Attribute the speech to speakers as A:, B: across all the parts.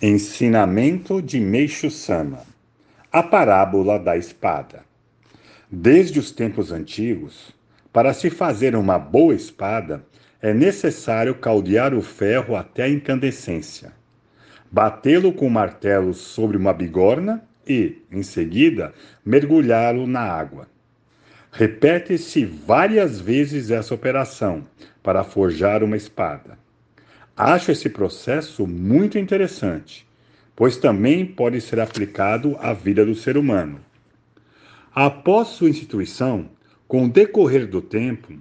A: Ensinamento de Meixo Sama A parábola da espada. Desde os tempos antigos, para se fazer uma boa espada, é necessário caldear o ferro até a incandescência, batê-lo com martelo sobre uma bigorna e, em seguida, mergulhá-lo na água. Repete-se várias vezes essa operação para forjar uma espada. Acho esse processo muito interessante, pois também pode ser aplicado à vida do ser humano. Após sua instituição, com o decorrer do tempo,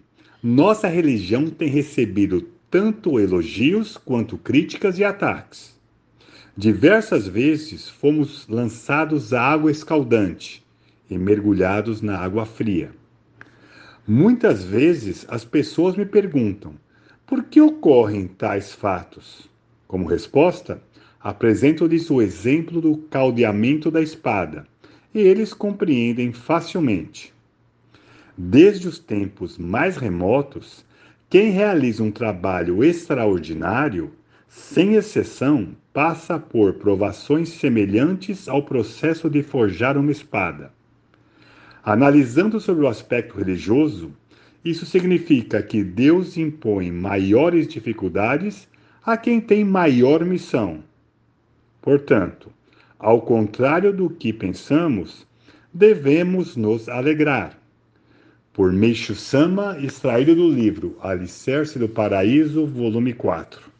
A: nossa religião tem recebido tanto elogios quanto críticas e ataques. Diversas vezes fomos lançados à água escaldante e mergulhados na água fria. Muitas vezes as pessoas me perguntam por que ocorrem tais fatos? Como resposta, apresento-lhes o exemplo do caldeamento da espada, e eles compreendem facilmente. Desde os tempos mais remotos, quem realiza um trabalho extraordinário, sem exceção, passa por provações semelhantes ao processo de forjar uma espada. Analisando sobre o aspecto religioso, isso significa que Deus impõe maiores dificuldades a quem tem maior missão. Portanto, ao contrário do que pensamos, devemos nos alegrar. Por Meixo Sama, extraído do livro Alicerce do Paraíso, volume 4.